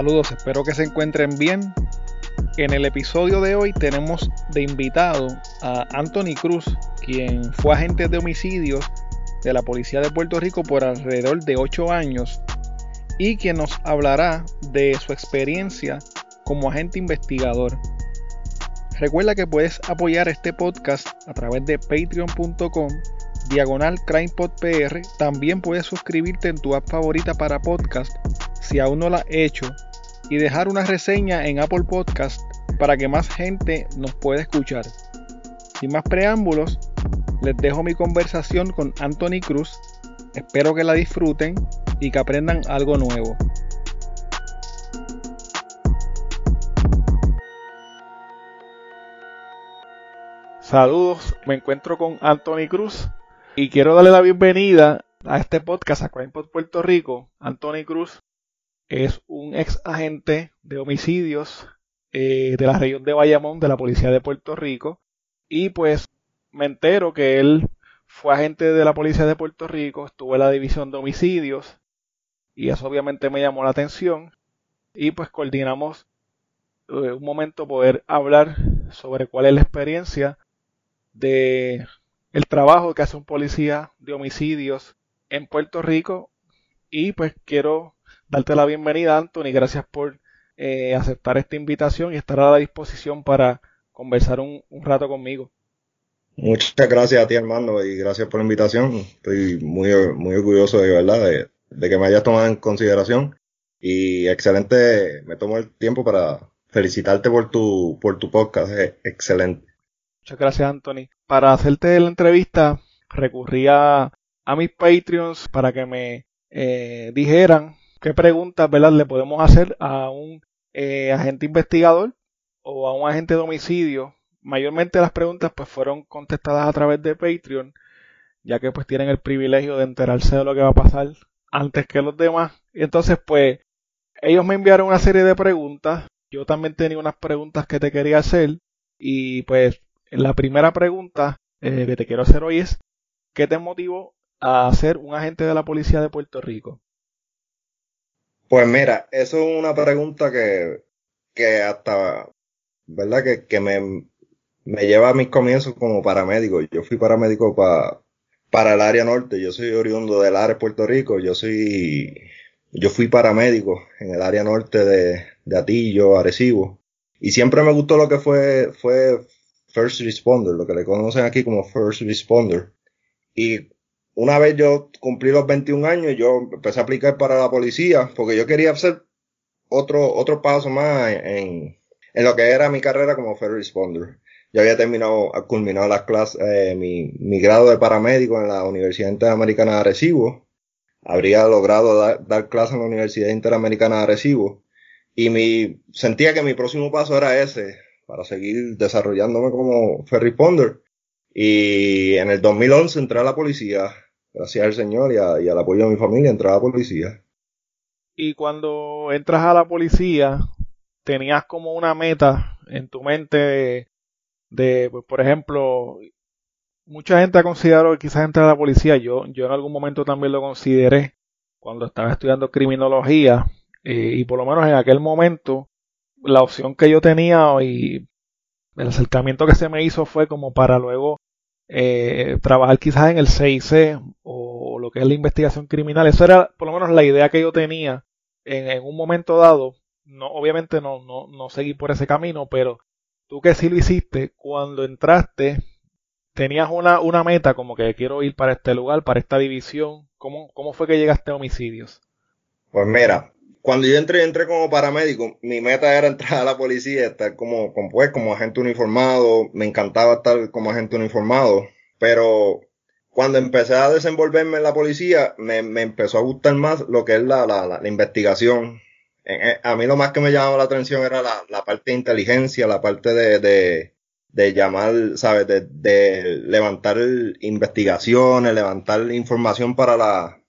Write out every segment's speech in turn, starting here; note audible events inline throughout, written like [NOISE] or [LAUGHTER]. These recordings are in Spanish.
Saludos, espero que se encuentren bien. En el episodio de hoy tenemos de invitado a Anthony Cruz, quien fue agente de homicidios de la Policía de Puerto Rico por alrededor de 8 años y quien nos hablará de su experiencia como agente investigador. Recuerda que puedes apoyar este podcast a través de patreon.com diagonal crimepodpr. También puedes suscribirte en tu app favorita para podcast si aún no lo has hecho y dejar una reseña en Apple Podcast para que más gente nos pueda escuchar. Sin más preámbulos, les dejo mi conversación con Anthony Cruz. Espero que la disfruten y que aprendan algo nuevo. Saludos, me encuentro con Anthony Cruz y quiero darle la bienvenida a este podcast a Crime Puerto Rico. Anthony Cruz es un ex agente de homicidios eh, de la región de Bayamón de la Policía de Puerto Rico. Y pues me entero que él fue agente de la Policía de Puerto Rico, estuvo en la división de homicidios y eso obviamente me llamó la atención. Y pues coordinamos eh, un momento poder hablar sobre cuál es la experiencia de el trabajo que hace un policía de homicidios en Puerto Rico. Y pues quiero darte la bienvenida Anthony, gracias por eh, aceptar esta invitación y estar a la disposición para conversar un, rato conmigo. Muchas gracias a ti Armando y gracias por la invitación. Estoy muy, muy orgulloso de verdad de, de que me hayas tomado en consideración y excelente, me tomo el tiempo para felicitarte por tu, por tu podcast, es excelente. Muchas gracias, Anthony. Para hacerte la entrevista, recurría a mis Patreons para que me eh, dijeran qué preguntas ¿verdad? le podemos hacer a un eh, agente investigador o a un agente de homicidio. Mayormente las preguntas pues fueron contestadas a través de Patreon, ya que pues tienen el privilegio de enterarse de lo que va a pasar antes que los demás. Y entonces pues ellos me enviaron una serie de preguntas. Yo también tenía unas preguntas que te quería hacer y pues la primera pregunta eh, que te quiero hacer hoy es, ¿qué te motivó a ser un agente de la policía de Puerto Rico? Pues mira, eso es una pregunta que, que hasta, ¿verdad? Que, que me, me lleva a mis comienzos como paramédico. Yo fui paramédico para para el área norte. Yo soy oriundo del área de Puerto Rico. Yo soy, yo fui paramédico en el área norte de, de Atillo, Arecibo. Y siempre me gustó lo que fue, fue first responder, lo que le conocen aquí como first responder. Y una vez yo cumplí los 21 años, yo empecé a aplicar para la policía, porque yo quería hacer otro, otro paso más en, en lo que era mi carrera como first responder. Yo había terminado, culminado las clases, eh, mi, mi, grado de paramédico en la Universidad Interamericana de Arecibo. Habría logrado dar, dar clases en la Universidad Interamericana de Arecibo. Y mi, sentía que mi próximo paso era ese, para seguir desarrollándome como ferry ponder. Y en el 2011 entré a la policía, gracias al Señor y, al apoyo de mi familia, entré a la policía. Y cuando entras a la policía, tenías como una meta en tu mente de, pues, por ejemplo, mucha gente ha considerado quizás entrar a la policía, yo, yo en algún momento también lo consideré cuando estaba estudiando criminología, eh, y por lo menos en aquel momento la opción que yo tenía y el acercamiento que se me hizo fue como para luego eh, trabajar quizás en el CIC o lo que es la investigación criminal. Eso era por lo menos la idea que yo tenía en, un momento dado. No, obviamente no, no, no seguí por ese camino, pero tú que sí lo hiciste, cuando entraste, tenías una, una meta como que quiero ir para este lugar, para esta división. ¿Cómo, cómo fue que llegaste a homicidios? Pues mira, cuando yo entré, entré como paramédico, mi meta era entrar a la policía, estar como, como, pues, como agente uniformado, me encantaba estar como agente uniformado, pero cuando empecé a desenvolverme en la policía, me, me empezó a gustar más lo que es la, la, la, investigación. A mí lo más que me llamaba la atención era la, la parte de inteligencia, la parte de, de, de llamar, ¿sabes? De, de levantar investigaciones, levantar información para la,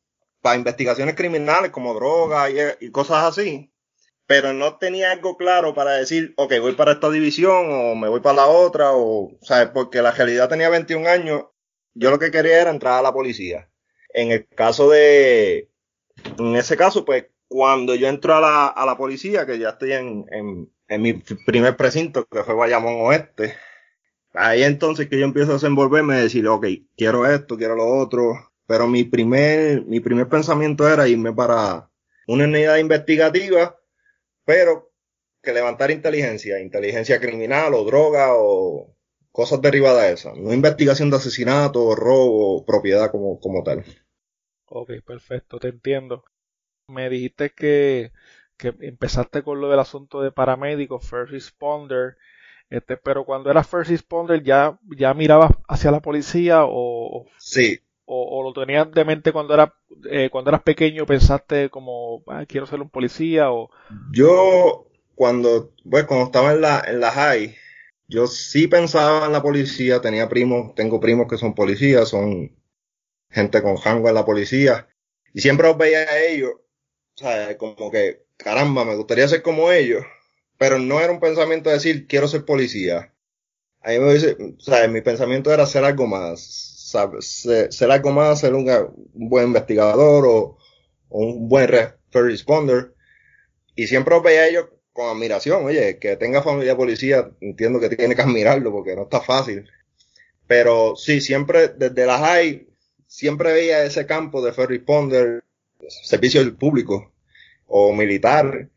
para investigaciones criminales como droga y, cosas así, pero no tenía algo claro para decir, ok, voy para esta división o me voy para la otra, o, ¿sabes? Porque la realidad tenía 21 años, yo lo que quería era entrar a la policía. En el caso de, en ese caso, pues, cuando yo entro a la, a la policía, que ya estoy en, en, en mi primer precinto, que fue Bayamón Oeste, ahí entonces que yo empiezo a desenvolverme y decir, ok, quiero esto, quiero lo otro, pero mi primer, mi primer pensamiento era irme para una unidad investigativa, pero que levantar inteligencia, inteligencia criminal o droga o cosas derivadas de eso, no investigación de asesinato, robo, propiedad como, como tal. Ok, perfecto, te entiendo. Me dijiste que, que empezaste con lo del asunto de paramédico, first responder, este, pero cuando eras first responder ya, ya mirabas hacia la policía o... Sí. O, lo tenías de mente cuando, era, eh, cuando eras pequeño, pensaste como, ah, quiero ser un policía o... Yo, cuando, pues, cuando estaba en la, en la high, yo sí pensaba en la policía, tenía primos, tengo primos que son policías, son gente con jango en la policía, y siempre los veía a ellos, o sea, como que, caramba, me gustaría ser como ellos, pero no era un pensamiento de decir, quiero ser policía. A mí me dice, o sea, mi pensamiento era ser algo más, ser, ser, algo más, ser un, buen investigador o, un buen first responder, y siempre veía a ellos con admiración. Oye, que tenga familia policía, entiendo que tiene que admirarlo porque no está fácil. Pero sí, siempre desde la high, siempre veía ese campo de first responder, servicio público o militar.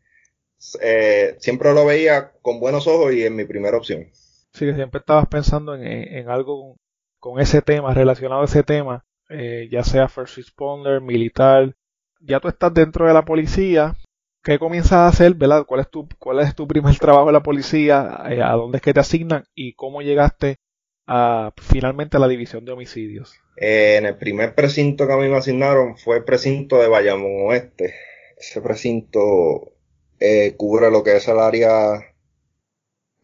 Eh, siempre lo veía con buenos ojos y en mi primera opción. Sí, que siempre estabas pensando en, en algo con, ese tema, relacionado a ese tema, eh, ya sea first responder, militar. Ya tú estás dentro de la policía, ¿Qué comienzas a hacer, verdad? ¿Cuál es tu, cuál es tu primer [LAUGHS] trabajo en la policía? Eh, ¿A dónde es que te asignan? ¿Y cómo llegaste a, finalmente a la división de homicidios? Eh, en el primer precinto que a mí me asignaron fue el precinto de Bayamón Oeste. Ese precinto cubre lo que es el área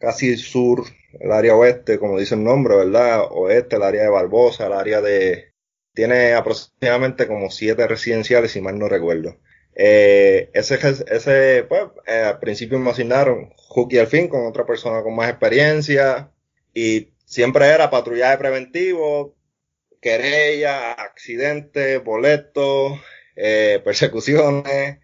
casi sur, el área oeste, como dice el nombre, ¿verdad? Oeste, el área de Barbosa, el área de... Tiene aproximadamente como siete residenciales, si mal no recuerdo. Eh, ese, ese pues, eh, al principio me asignaron Hooky al fin con otra persona con más experiencia y siempre era patrullaje preventivo, querella, accidentes, boletos, eh, persecuciones.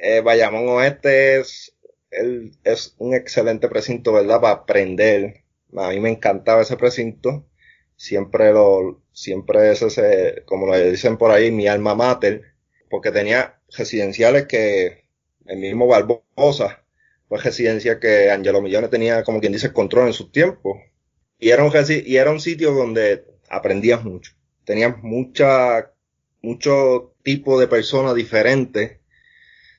Eh, Bayamón Oeste es, él, es un excelente precinto, ¿verdad? Para aprender. A mí me encantaba ese precinto. Siempre lo, siempre es ese, como lo dicen por ahí, mi alma mater porque tenía residenciales que el mismo Barbosa fue residencia que Angelo Millones tenía, como quien dice, control en sus tiempos. Y era un, y era un sitio donde aprendías mucho. Tenías mucha, mucho tipo de personas diferentes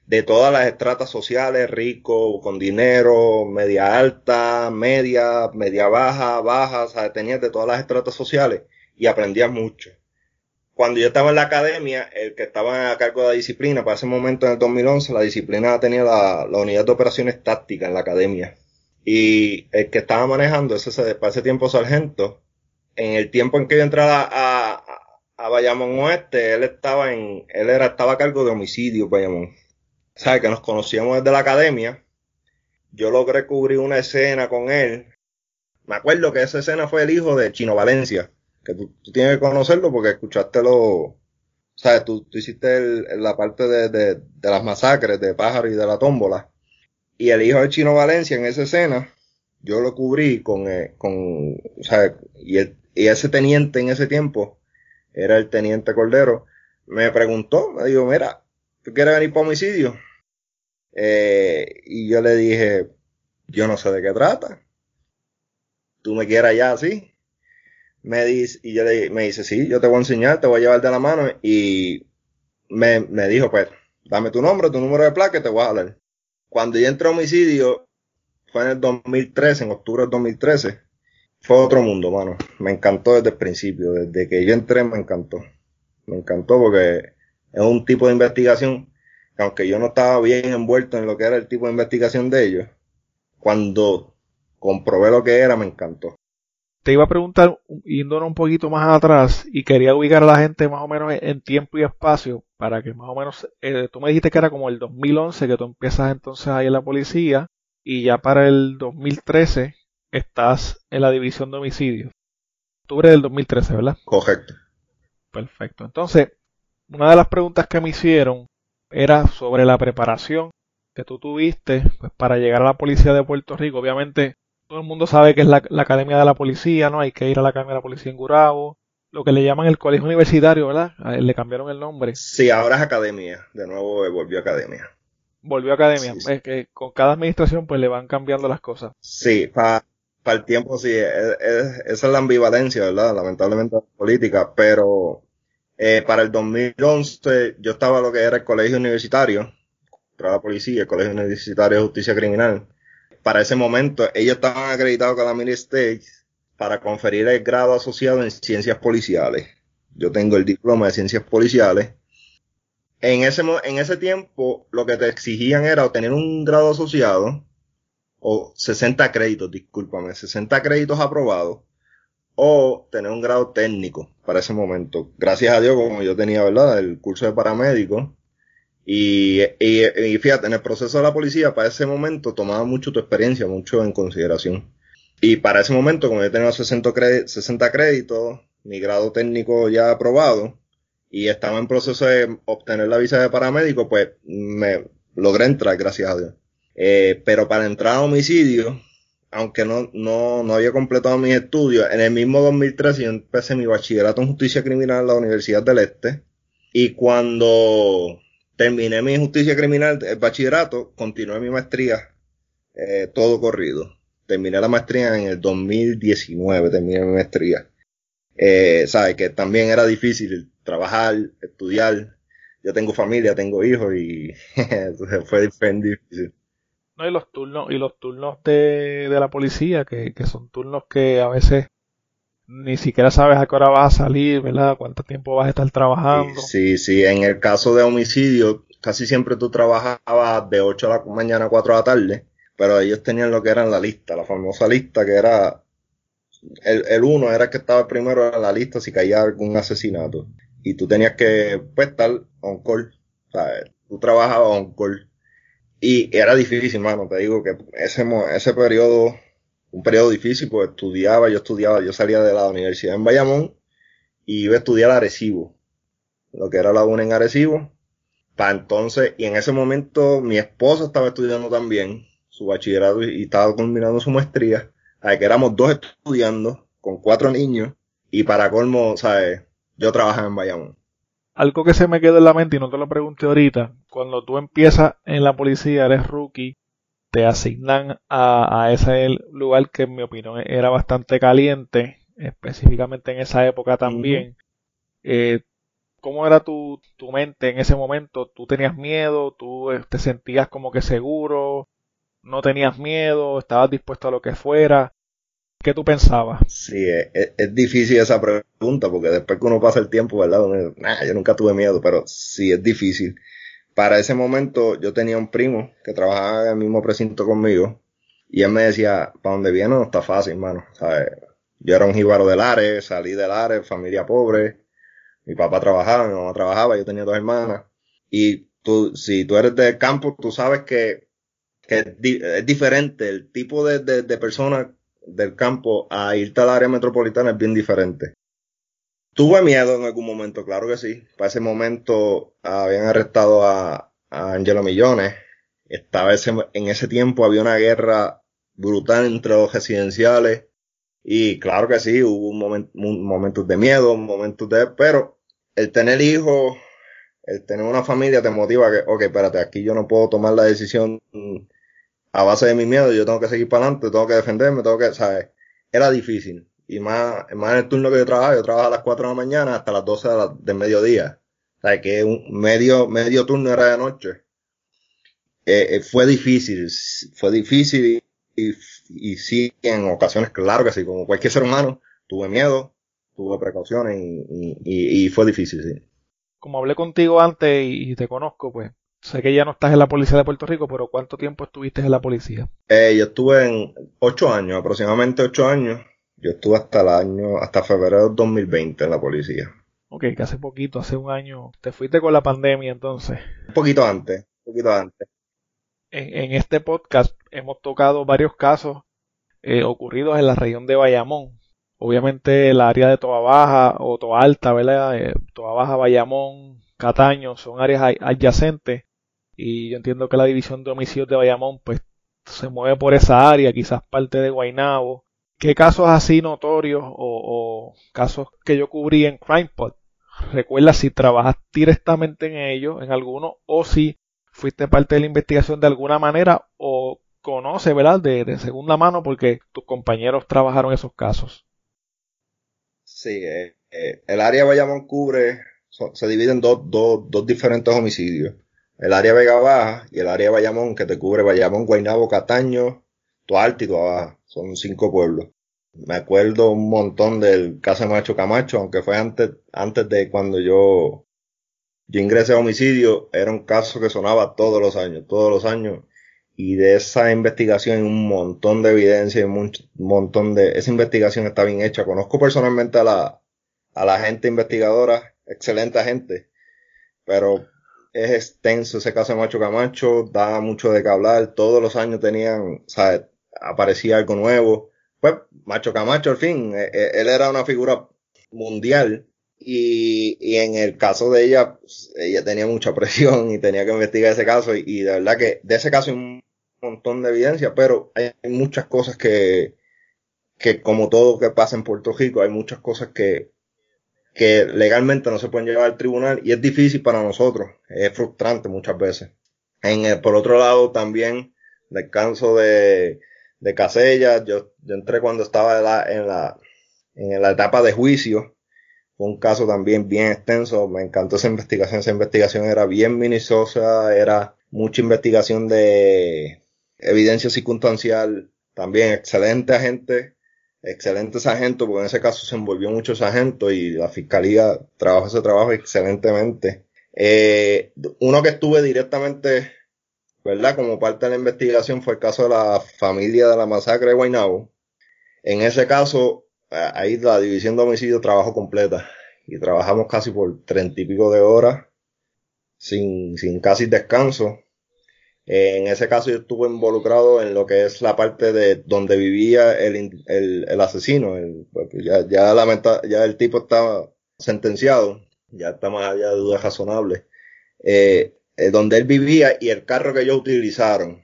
de todas las estratas sociales, rico, con dinero, media alta, media, media baja, baja, o sea, tenías de todas las estratas sociales y aprendías mucho cuando yo estaba en la academia, el que estaba a cargo de la disciplina, para ese momento en el 2011, la disciplina tenía la, la unidad de operaciones tácticas en la academia. Y el que estaba manejando ese, para ese tiempo sargento, en el tiempo en que yo entraba a, a, a Bayamón Oeste, él estaba en, él era, estaba a cargo de homicidio Bayamón. Sea, que nos conocíamos desde la academia. Yo logré cubrir una escena con él. Me acuerdo que esa escena fue el hijo de Chino Valencia que tú, tienes que conocerlo porque escuchaste lo, sabes, tú, hiciste la parte de, de, las masacres de Pájaro y de la tómbola. Y el hijo de Chino Valencia en esa escena, yo lo cubrí con, eh, con, y, el, y ese teniente en ese tiempo, era el teniente Cordero, me preguntó, me dijo, mira, ¿tú quieres venir para homicidio? Eh, y yo le dije, yo no sé de qué trata. Tú me quieras ya así me dice, y yo le, me dice, sí, yo te voy a enseñar, te voy a llevar de la mano, y me, me dijo, pues, dame tu nombre, tu número de placa, te voy a hablar. Cuando yo entré a homicidio, fue en el 2013, en octubre del 2013, fue otro mundo, mano. Me encantó desde el principio, desde que yo entré me encantó. Me encantó porque es un tipo de investigación que aunque yo no estaba bien envuelto en lo que era el tipo de investigación de ellos, cuando comprobé lo que era, me encantó te iba a preguntar, yéndonos un poquito más atrás, y quería ubicar a la gente más o menos en tiempo y espacio, para que más o menos, eh, tú me dijiste que era como el 2011 que tú empiezas entonces ahí en la policía, y ya para el 2013 estás en la división de homicidios. Octubre del 2013, ¿verdad? Correcto. Perfecto. Entonces, una de las preguntas que me hicieron era sobre la preparación que tú tuviste pues, para llegar a la policía de Puerto Rico. Obviamente, todo el mundo sabe que es la, Academia de la Policía, ¿no? Hay que ir a la Academia de la Policía en Gurabo, lo que le llaman el colegio universitario, ¿verdad? le cambiaron el nombre. Sí, ahora es academia, de nuevo volvió a academia. Volvió a academia, es que con cada administración pues le van cambiando las cosas. Sí, para el tiempo sí, esa es la ambivalencia, ¿verdad? Lamentablemente política, pero eh, para el 2011 yo estaba lo que era el colegio universitario, para la policía, el colegio universitario de justicia criminal. Para ese momento ellos estaban acreditados con la Mini States para conferir el grado asociado en ciencias policiales. Yo tengo el diploma de ciencias policiales. En ese, en ese tiempo lo que te exigían era obtener un grado asociado o 60 créditos, discúlpame, 60 créditos aprobados o tener un grado técnico para ese momento. Gracias a Dios, como yo tenía, ¿verdad? El curso de paramédico. Y, y, fíjate, en el proceso de la policía, para ese momento tomaba mucho tu experiencia, mucho en consideración. Y para ese momento, como yo tenía 60, 60 créditos, mi grado técnico ya aprobado, y estaba en proceso de obtener la visa de paramédico, pues me logré entrar, gracias a Dios. Eh, pero para entrar a homicidio, aunque no, no, no había completado mis estudios, en el mismo 2013 yo empecé mi bachillerato en justicia criminal en la Universidad del Este. Y cuando terminé mi justicia criminal, el bachillerato, continué mi maestría, eh, todo corrido terminé la maestría en el 2019, terminé mi maestría. Eh, sabes que también era difícil trabajar, estudiar. Yo tengo familia, tengo hijos y [LAUGHS] fue difícil. No, y los turnos, y los turnos de, de la policía, que, que son turnos que a veces ni siquiera sabes a qué hora vas a salir, ¿verdad? Cuánto tiempo vas a estar trabajando. Sí, sí, en el caso de homicidio, casi siempre tú trabajabas de 8 de la mañana a 4 de la tarde pero ellos tenían lo que era la lista, la famosa lista que era el, el uno era el que estaba primero en la lista si caía algún asesinato y tú tenías que pues estar on call, ¿sabes? Tú trabajabas on call y era difícil, mano, te digo que ese ese periodo un periodo difícil, pues estudiaba, yo estudiaba, yo salía de la universidad en Bayamón y iba a estudiar Arecibo, lo que era la UNA en Arecibo. Para entonces, y en ese momento mi esposa estaba estudiando también, su bachillerato y estaba culminando su maestría, a que éramos dos estudiando con cuatro niños y para colmo, ¿sabes? Yo trabajaba en Bayamón. Algo que se me quedó en la mente y no te lo pregunté ahorita, cuando tú empiezas en la policía, eres rookie, te asignan a, ese lugar que en mi opinión era bastante caliente, específicamente en esa época también. Eh, ¿Cómo era tu, tu mente en ese momento? ¿Tú tenías miedo? ¿Tú eh, te sentías como que seguro? no tenías miedo, estabas dispuesto a lo que fuera. ¿Qué tú pensabas? Sí, es, difícil esa pregunta porque después que uno pasa el tiempo, ¿verdad? yo nunca tuve miedo, pero sí es difícil. Para ese momento yo tenía un primo que trabajaba en el mismo precinto conmigo y él me decía, para dónde viene no está fácil, hermano. Yo era un jíbaro del Ares, salí del Ares, familia pobre, mi papá trabajaba, mi mamá trabajaba, yo tenía dos hermanas. Y tú, si tú eres del campo, tú sabes que que es, diferente, el tipo de, de, persona del campo a irte al área metropolitana es bien diferente. Tuve miedo en algún momento, claro que sí. Para ese momento habían arrestado a, a Angelo Millones. Estaba ese, en ese tiempo había una guerra brutal entre los residenciales. Y claro que sí, hubo un momentos de miedo, momentos de, pero el tener hijos, el tener una familia te motiva que, ok, espérate, aquí yo no puedo tomar la decisión a base de mi miedo, yo tengo que seguir para adelante, tengo que defenderme, tengo que, ¿sabes? Era difícil. Y más, más en el turno que yo trabajaba, yo trabajaba a las 4 de la mañana hasta las 12 de, la, mediodía. ¿Sabes? Que un medio, medio turno era de noche. Eh, eh, fue difícil, fue difícil y, y, sí, en ocasiones, claro que sí, como cualquier ser humano, tuve miedo, tuve precauciones y, y, y fue difícil, sí. Como hablé contigo antes y te conozco, pues Sé que ya no estás en la policía de Puerto Rico, pero ¿cuánto tiempo estuviste en la policía? Eh, yo estuve en ocho años, aproximadamente ocho años. Yo estuve hasta el año, hasta febrero de 2020 en la policía. Ok, que hace poquito, hace un año. Te fuiste con la pandemia entonces. Un poquito antes, un poquito antes. En, este podcast hemos tocado varios casos eh, ocurridos en la región de Bayamón. Obviamente el área de Toa Baja o Toa Alta, ¿verdad? Eh, Toa Baja, Bayamón, Cataño son áreas adyacentes y yo entiendo que la división de homicidios de Bayamón pues se mueve por esa área, quizás parte de Guaynabo. ¿Qué casos así notorios o, casos que yo cubrí en CrimePod? Recuerda si trabajas directamente en ellos, en alguno, o si fuiste parte de la investigación de alguna manera o conoce, ¿verdad? De, segunda mano porque tus compañeros trabajaron esos casos. Sí, eh, eh, el área de Bayamón cubre, se divide en dos, dos, dos diferentes homicidios el área Vega Baja y el área Bayamón que te cubre Bayamón, Guaynabo, Cataño, Tuarte y Baja. Son cinco pueblos. Me acuerdo un montón del caso Macho Camacho, aunque fue antes, antes de cuando yo, yo ingresé a homicidio, era un caso que sonaba todos los años, todos los años. Y de esa investigación un montón de evidencia y un montón de, esa investigación está bien hecha. Conozco personalmente a la, a la gente investigadora, excelente gente, pero es extenso ese caso de Macho Camacho, da mucho de qué hablar, todos los años tenían, o sea, aparecía algo nuevo. Pues Macho Camacho al fin, e, e, él era una figura mundial y, y en el caso de ella, pues, ella tenía mucha [LAUGHS] presión y tenía que investigar ese caso y, y de verdad que de ese caso hay un montón de evidencia, pero hay muchas cosas que, que como todo que pasa en Puerto Rico, hay muchas cosas que, que legalmente no se pueden llevar al tribunal y es difícil para nosotros, es frustrante muchas veces. En por otro lado también del caso de, de Casella, yo, yo entré cuando estaba en la, en la, en la etapa de juicio, fue un caso también bien extenso, me encantó esa investigación, esa investigación era bien minuciosa, era mucha investigación de evidencia circunstancial, también excelente agente, excelente sargento, porque en ese caso se envolvió mucho sargento y la fiscalía trabajó ese trabajo excelentemente. Eh, uno que estuve directamente, ¿verdad? Como parte de la investigación fue el caso de la familia de la masacre de Guaynabo. En ese caso, ahí la división de homicidio trabajo completa y trabajamos casi por treinta y pico de horas sin, sin casi descanso en ese caso yo estuve involucrado en lo que es la parte de donde vivía el, el, el asesino. El, pues, ya, ya, lamenta, ya el tipo está sentenciado, ya está más allá de dudas razonables. Eh, eh, donde él vivía y el carro que ellos utilizaron.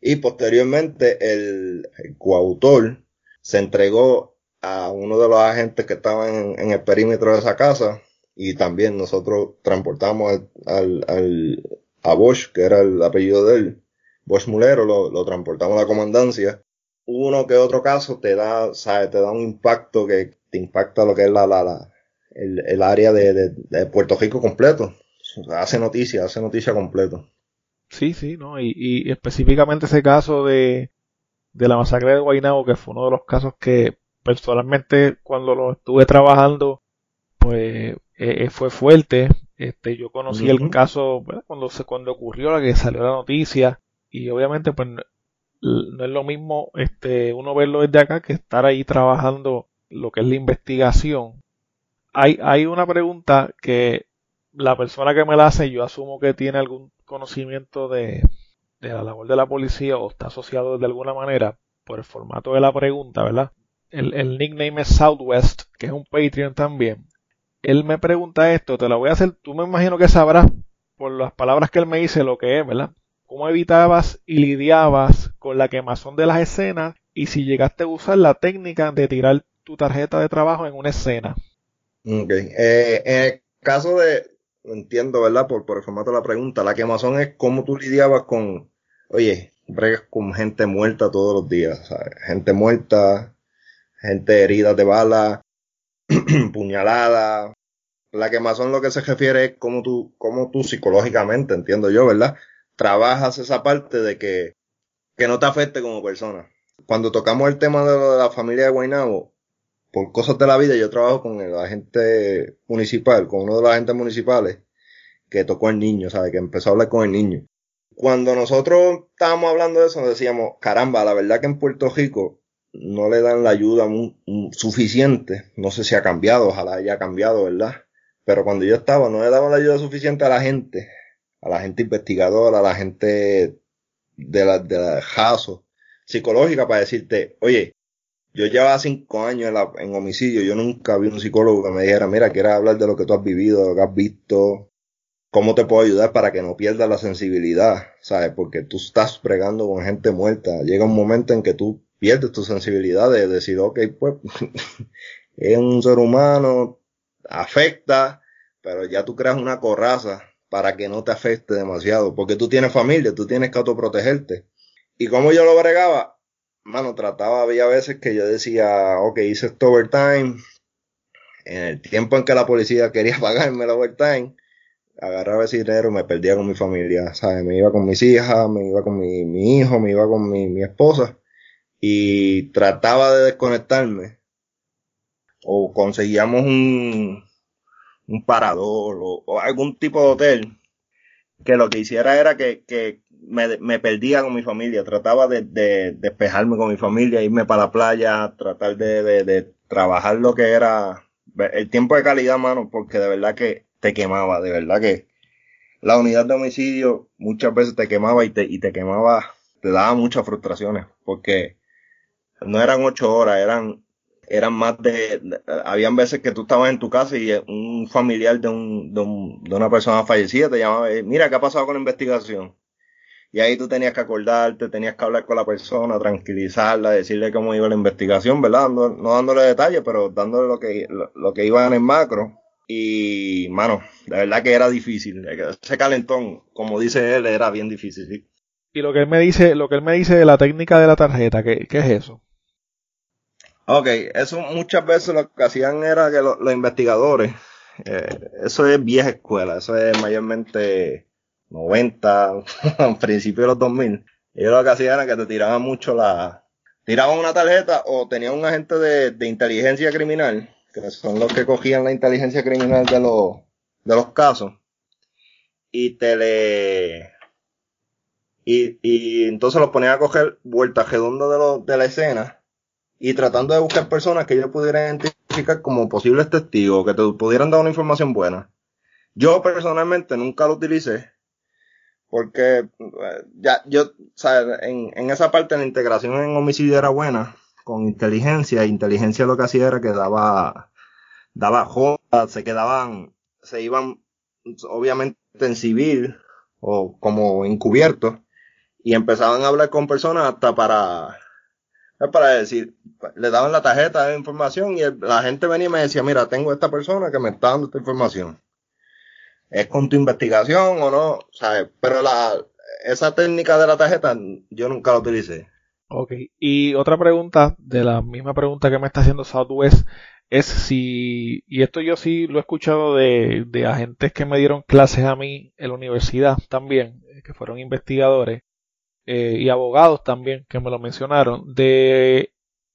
Y posteriormente el, coautor se entregó a uno de los agentes que estaban en, en, el perímetro de esa casa y también nosotros transportamos al, al, a Bosch, que era el apellido de él, Bosch Mulero, lo, transportamos a la comandancia. Uno que otro caso te da, ¿sabes? Te da un impacto que te impacta lo que es la, la, la el, área de, de, Puerto Rico completo. hace noticia, hace noticia completo. Sí, sí, ¿no? Y, y específicamente ese caso de, de la masacre de Guaynabo, que fue uno de los casos que personalmente cuando lo estuve trabajando, pues eh, eh, fue fuerte. Este, yo conocí el caso cuando se cuando ocurrió la que salió la noticia y obviamente pues no es lo mismo este uno verlo desde acá que estar ahí trabajando lo que es la investigación. Hay hay una pregunta que la persona que me la hace yo asumo que tiene algún conocimiento de, de la labor de la policía o está asociado de alguna manera por el formato de la pregunta, ¿verdad? El, el nickname es Southwest, que es un Patreon también él me pregunta esto, te lo voy a hacer, tú me imagino que sabrás por las palabras que él me dice lo que es, ¿verdad? ¿Cómo evitabas y lidiabas con la quemazón de las escenas y si llegaste a usar la técnica de tirar tu tarjeta de trabajo en una escena? Ok, eh, en el caso de, entiendo, ¿verdad? Por, por el formato de la pregunta, la quemazón es cómo tú lidiabas con, oye, bregas con gente muerta todos los días, ¿sabes? gente muerta, gente herida de bala, [CLEARS THROAT] puñalada, la quemazón lo que se refiere es cómo tú, cómo tú psicológicamente, entiendo yo, ¿verdad? Trabajas esa parte de que, que no te afecte como persona. Cuando tocamos el tema de, la familia de Guaynabo, por cosas de la vida, yo trabajo con el agente municipal, con uno de los agentes municipales, que tocó el niño, ¿sabes? Que empezó a hablar con el niño. Cuando nosotros estábamos hablando de eso, decíamos, caramba, la verdad que en Puerto Rico no le dan la ayuda suficiente. No sé si ha cambiado, ojalá haya cambiado, ¿verdad? Pero cuando yo estaba, no le daban la ayuda suficiente a la gente, a la gente investigadora, a la gente de la, de la JASO, psicológica, para decirte, oye, yo llevaba cinco años en, homicidio, yo nunca vi un psicólogo que me dijera, mira, quieres hablar de lo que tú has vivido, lo que has visto. ¿cómo te puedo ayudar para que no pierdas la sensibilidad? ¿Sabes? Porque tú estás pregando con gente muerta. Llega un momento en que tú pierdes tu sensibilidad de decir, ok, pues [LAUGHS] es un ser humano, afecta, pero ya tú creas una coraza para que no te afecte demasiado, porque tú tienes familia, tú tienes que autoprotegerte. Y como yo lo bregaba, mano, trataba, había veces que yo decía, ok, hice esto overtime, en el tiempo en que la policía [LAUGHS] quería pagarme el overtime, agarraba ese dinero, me perdía con mi familia, ¿sabes? Me iba con mis hijas, me iba con mi, mi hijo, me iba con mi, mi esposa, y trataba de desconectarme, o conseguíamos un, un parador o, algún tipo de hotel que lo que hiciera era que, que me, me, perdía con mi familia, trataba de, de, despejarme con mi familia, irme para la playa, tratar de, de, de, trabajar lo que era el tiempo de calidad, mano, porque de verdad que te quemaba, de verdad que la unidad de homicidio muchas veces te quemaba y te, y te quemaba, te daba muchas frustraciones, porque no eran ocho horas, eran eran más de, habían veces que tú estabas en tu casa y un familiar de, un, de, un, de una persona fallecida te llamaba, mira, ¿qué ha pasado con la investigación? Y ahí tú tenías que acordarte, tenías que hablar con la persona, tranquilizarla, decirle cómo iba la investigación, ¿verdad? No, dándole detalles, pero dándole lo que, lo, que iba en macro. Y, mano, de verdad que era difícil. Ese calentón, como dice él, era bien difícil, ¿sí? Y lo que él me dice, lo que él me dice de la técnica de la tarjeta, ¿qué, qué es eso? Ok, eso muchas veces lo que hacían era que los investigadores, eh, eso es vieja escuela, eso es mayormente 90, [LAUGHS] principios de los 2000. Ellos lo que hacían era que te tiraban mucho la, tiraban una tarjeta o tenían un agente de, de inteligencia criminal, que son los que cogían la inteligencia criminal de los, de los casos, y te le, y, y entonces los ponían a coger vueltas redondas de, lo, de la escena y tratando de buscar personas que ellos pudieran identificar como posibles testigos, que te pudieran dar una información buena. Yo personalmente nunca lo utilicé, porque eh, ya yo, o en, en esa parte la integración en homicidio era buena, con inteligencia, inteligencia lo que hacía era que daba, daba jodas, se quedaban, se iban obviamente en civil o como encubiertos y empezaban a hablar con personas hasta para es para decir, le daban la tarjeta de información y la gente venía y me decía, mira, tengo esta persona que me está dando esta información. ¿Es con tu investigación o no? ¿Sabes? Pero la, esa técnica de la tarjeta yo nunca la utilicé. Ok, y otra pregunta, de la misma pregunta que me está haciendo Southwest, es si, y esto yo sí lo he escuchado de, de agentes que me dieron clases a mí en la universidad también, que fueron investigadores, eh, y abogados también que me lo mencionaron, de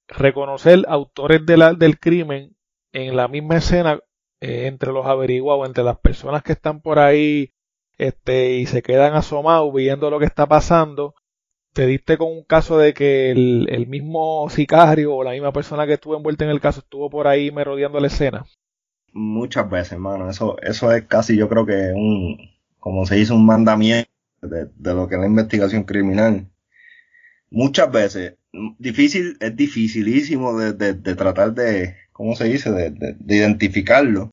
reconocer autores de la, del crimen en la misma escena eh, entre los averiguados, entre las personas que están por ahí este, y se quedan asomados viendo lo que está pasando. Te diste con un caso de que el, mismo sicario o la misma persona que estuvo envuelta en el caso estuvo por ahí merodeando la escena. Muchas veces, hermano. Eso, eso es casi, yo creo que un, como se dice, un mandamiento de, lo que es la investigación criminal. Muchas veces, difícil, es dificilísimo de, de, tratar de, ¿cómo se dice?, de, identificarlo.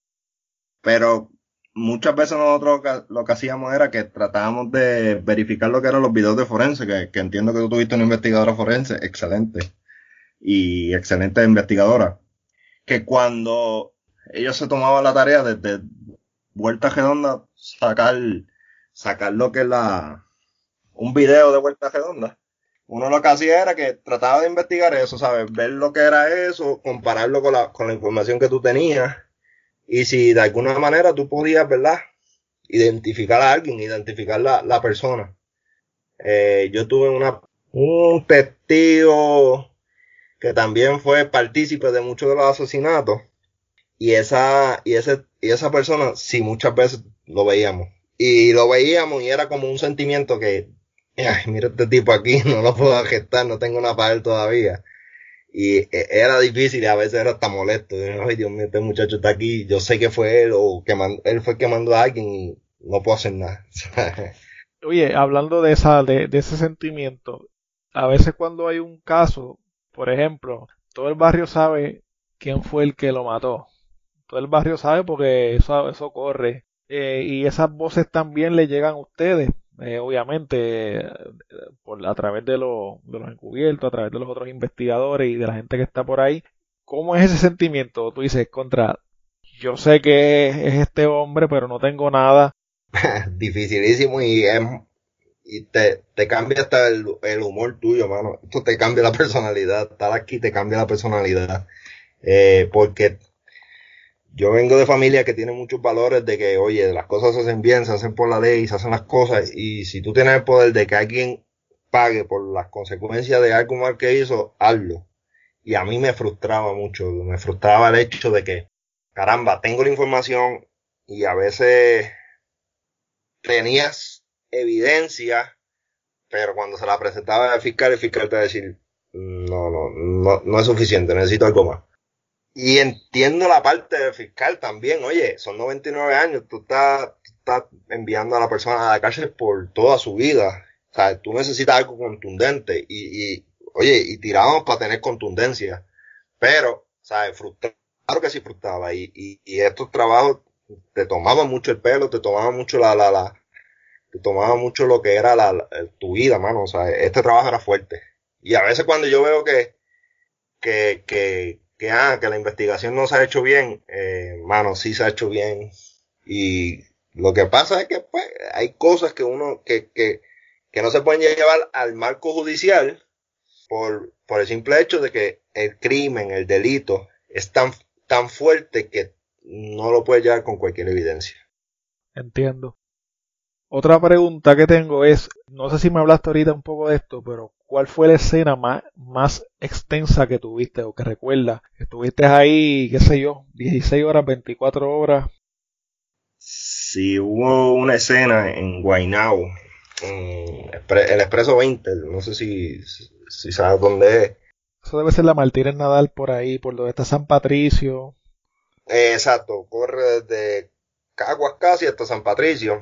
Pero muchas veces nosotros lo que hacíamos era que tratábamos de verificar lo que eran los videos de forense, que, que entiendo que tú tuviste una investigadora forense excelente y excelente investigadora, que cuando ellos se tomaban la tarea de, de vuelta redonda sacar sacar lo que es la, un video de vuelta redonda. Uno lo que hacía era que trataba de investigar eso, ¿sabes? Ver lo que era eso, compararlo con la, con la información que tú tenías. Y si de alguna manera tú podías, ¿verdad? Identificar a alguien, identificar la, la persona. Eh, yo tuve una, un testigo que también fue partícipe de muchos de los asesinatos. Y esa, y ese, y esa persona, sí, muchas veces lo veíamos y lo veíamos y era como un sentimiento que, ay, mira este tipo aquí, [LAUGHS] no lo puedo gestar, no tengo una para él todavía. Y e, era difícil y a veces era hasta molesto. Ay, Dios mío, este muchacho está aquí, yo sé que fue él o que él fue que mandó a alguien y no puedo hacer nada. [LAUGHS] Oye, hablando de esa, de, de ese sentimiento, a veces cuando hay un caso, por ejemplo, todo el barrio sabe quién fue el que lo mató. Todo el barrio sabe porque eso, eso corre eh, y esas voces también le llegan a ustedes, eh, obviamente, por, a través de, de los encubiertos, a través de los otros investigadores y de la gente que está por ahí. ¿Cómo es ese sentimiento? Tú dices, contra, yo sé que es, este hombre, pero no tengo nada. [LAUGHS] Dificilísimo y, y te, te cambia hasta el, el, humor tuyo, mano. Esto te cambia la personalidad. Estar aquí te cambia la personalidad. Eh, porque yo vengo de familia que tiene muchos valores de que, oye, las cosas se hacen bien, se hacen por la ley, se hacen las cosas. Y si tú tienes el poder de que alguien pague por las consecuencias de algo mal que hizo, hazlo. Y a mí me frustraba mucho. Me frustraba el hecho de que caramba, tengo la información y a veces tenías evidencia, pero cuando se la presentaba al fiscal, el fiscal te va a decir, no, no, no, no es suficiente, necesito algo más. Y entiendo la parte fiscal también, oye, son 99 años, tú estás, estás enviando a la persona a la cárcel por toda su vida. O sea, tú necesitas algo contundente y, y oye, y tiramos para tener contundencia. Pero, ¿sabes? Frustrar claro que sí frustraba. Y, y, y, estos trabajos te tomaban mucho el pelo, te tomaban mucho la, la, la, te tomaba mucho lo que era la, tu vida, mano. O sea, este trabajo era fuerte. Y a veces cuando yo veo que, que, que, que, ah, que la investigación no se ha hecho bien, eh, sí se ha hecho bien. Y lo que pasa es que, pues, hay cosas que uno, que, que, que no se pueden llevar al marco judicial por, por el simple hecho de que el crimen, el delito, es tan tan fuerte que no lo puedes llevar con cualquier evidencia. Entiendo. Otra pregunta que tengo es, no sé si me hablaste ahorita un poco de esto, pero ¿cuál fue la escena más, más extensa que tuviste o que recuerdas? Estuviste ahí, qué sé yo, 16 horas, 24 horas. Sí, hubo una escena en Guaynabo, en el Expreso 20, no sé si, si sabes dónde es. Eso debe ser la Martínez Nadal por ahí, por donde está San Patricio. exacto, corre desde Caguas casi hasta San Patricio.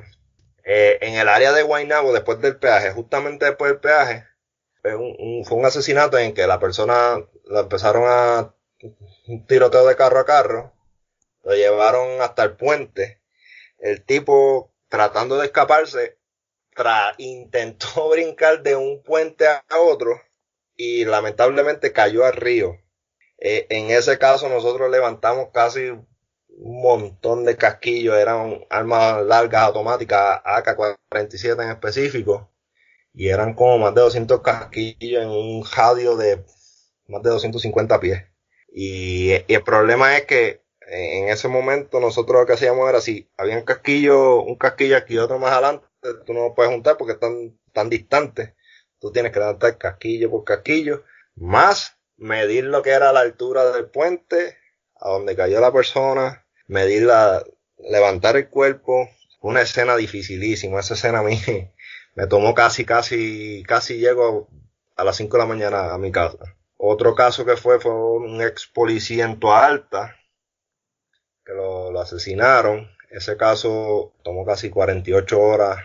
Eh, en el área de Guaynabo, después del peaje, justamente después del peaje, fue un, asesinato en que la persona la empezaron a un tiroteo de carro a carro, lo llevaron hasta el puente. El tipo, tratando de escaparse, intentó [LAUGHS] brincar de un puente a otro y lamentablemente cayó al río. Eh, en ese caso nosotros levantamos casi un montón de casquillos, eran armas largas automáticas, AK-47 en específico, y eran como más de 200 casquillos en un radio de más de 250 pies. Y, y el problema es que en ese momento nosotros lo que hacíamos era si había un casquillo, un casquillo aquí y otro más adelante, tú no lo puedes juntar porque están tan distantes tú tienes que levantar casquillo por casquillo, más medir lo que era la altura del puente, a donde cayó la persona, medir la, levantar el cuerpo, una escena dificilísima, esa escena a mí [LAUGHS] me tomó casi, casi, casi llego a las 5 de la mañana a mi casa. Otro caso que fue fue un ex policía en Alta, que lo, asesinaron. Ese caso tomó casi 48 horas,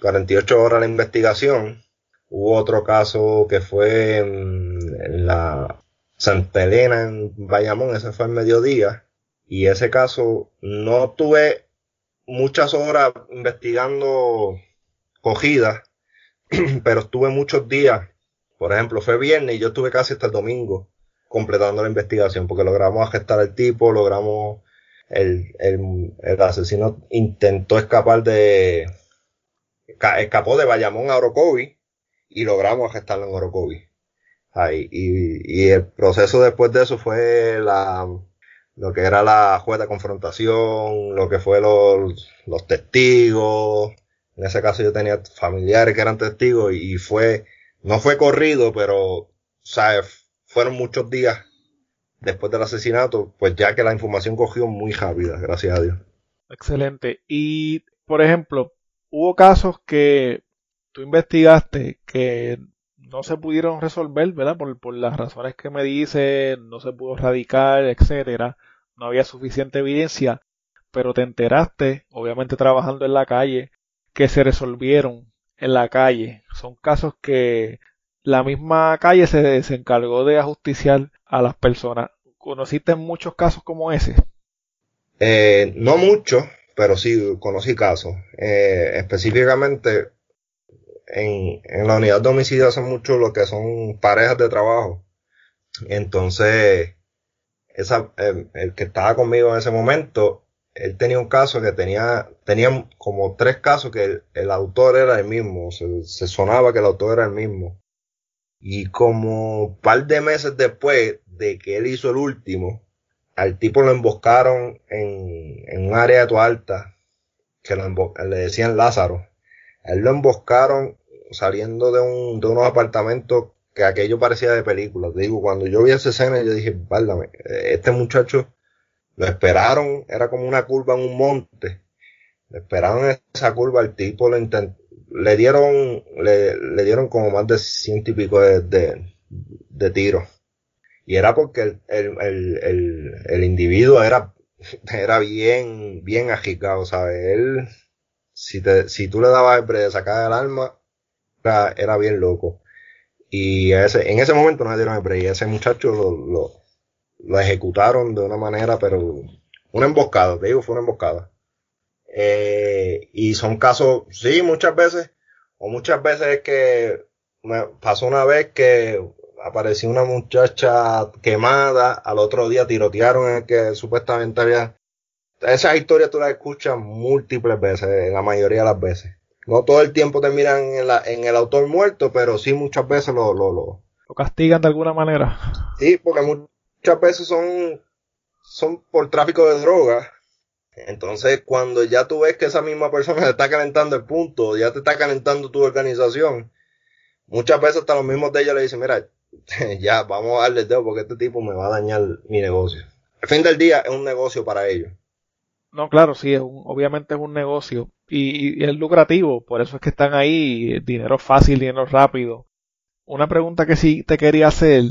48 horas la investigación. Hubo otro caso que fue en, la Santa Elena, en Bayamón, ese fue el mediodía. Y ese caso no tuve muchas horas investigando cogidas, [CLEARS THROAT] pero estuve muchos días. Por ejemplo, fue viernes y yo estuve casi hasta el domingo completando la investigación, porque logramos arrestar al tipo, logramos el, el, el asesino intentó escapar de escapó de Bayamón a Orocovi y logramos gestarlo en Orocovi. Ahí, y, y, el proceso después de eso fue la, lo que era la jueza de confrontación, lo que fue los, los testigos. En ese caso yo tenía familiares que eran testigos y, fue, no fue corrido, pero, ¿sabes? Fueron muchos días después del asesinato, pues ya que la información cogió muy rápida, gracias a Dios. Excelente. Y, por ejemplo, hubo casos que tú investigaste que no se pudieron resolver, ¿verdad? Por, las razones que me dice, no se pudo radicar, etcétera, no había suficiente evidencia, pero te enteraste, obviamente trabajando en la calle, que se resolvieron en la calle. Son casos que la misma calle se, se encargó de ajusticiar a las personas. ¿Conociste muchos casos como ese? Eh, no mucho, pero sí conocí casos. Eh, específicamente en, en, la unidad de homicidio hacen mucho lo que son parejas de trabajo. Entonces, esa, el, que estaba conmigo en ese momento, él tenía un caso que tenía, tenía como tres casos que el, autor era el mismo, se, se, sonaba que el autor era el mismo. Y como un par de meses después de que él hizo el último, al tipo lo emboscaron en, en un área de tu alta, que lo le decían Lázaro. Él lo emboscaron saliendo de, un, de unos apartamentos que aquello parecía de película. Digo, cuando yo vi esa escena, yo dije, válgame, este muchacho lo esperaron, era como una curva en un monte. Le esperaron esa curva, el tipo lo intentó, le dieron, le, le, dieron como más de ciento y pico de, de, de tiros. Y era porque el, el, el, el, individuo era, [LAUGHS] era bien, bien agitado, ¿sabes? Él, si te, si tú le dabas el de sacar el arma, era, era bien loco. Y ese, en ese momento no le dieron el break. Ese muchacho lo, lo, lo, ejecutaron de una manera, pero una emboscada, te digo, fue una emboscada. Eh, y son casos, sí, muchas veces, o muchas veces es que me pasó una vez que apareció una muchacha quemada, al otro día tirotearon el que supuestamente había... Esas historias tú las escuchas múltiples veces, la mayoría de las veces. No todo el tiempo te miran en, la, en el autor muerto, pero sí muchas veces lo, lo, lo... Lo castigan de alguna manera. Sí, porque muchas veces son, son por tráfico de drogas. Entonces, cuando ya tú ves que esa misma persona te está calentando el punto, ya te está calentando tu organización, muchas veces hasta los mismos de ellos le dicen, mira, [LAUGHS] ya, vamos a darle el dedo porque este tipo me va a dañar mi negocio. Al fin del día es un negocio para ellos. No, claro, sí, es un, obviamente es un negocio y, y, es lucrativo, por eso es que están ahí, dinero fácil, dinero rápido. Una pregunta que sí te quería hacer,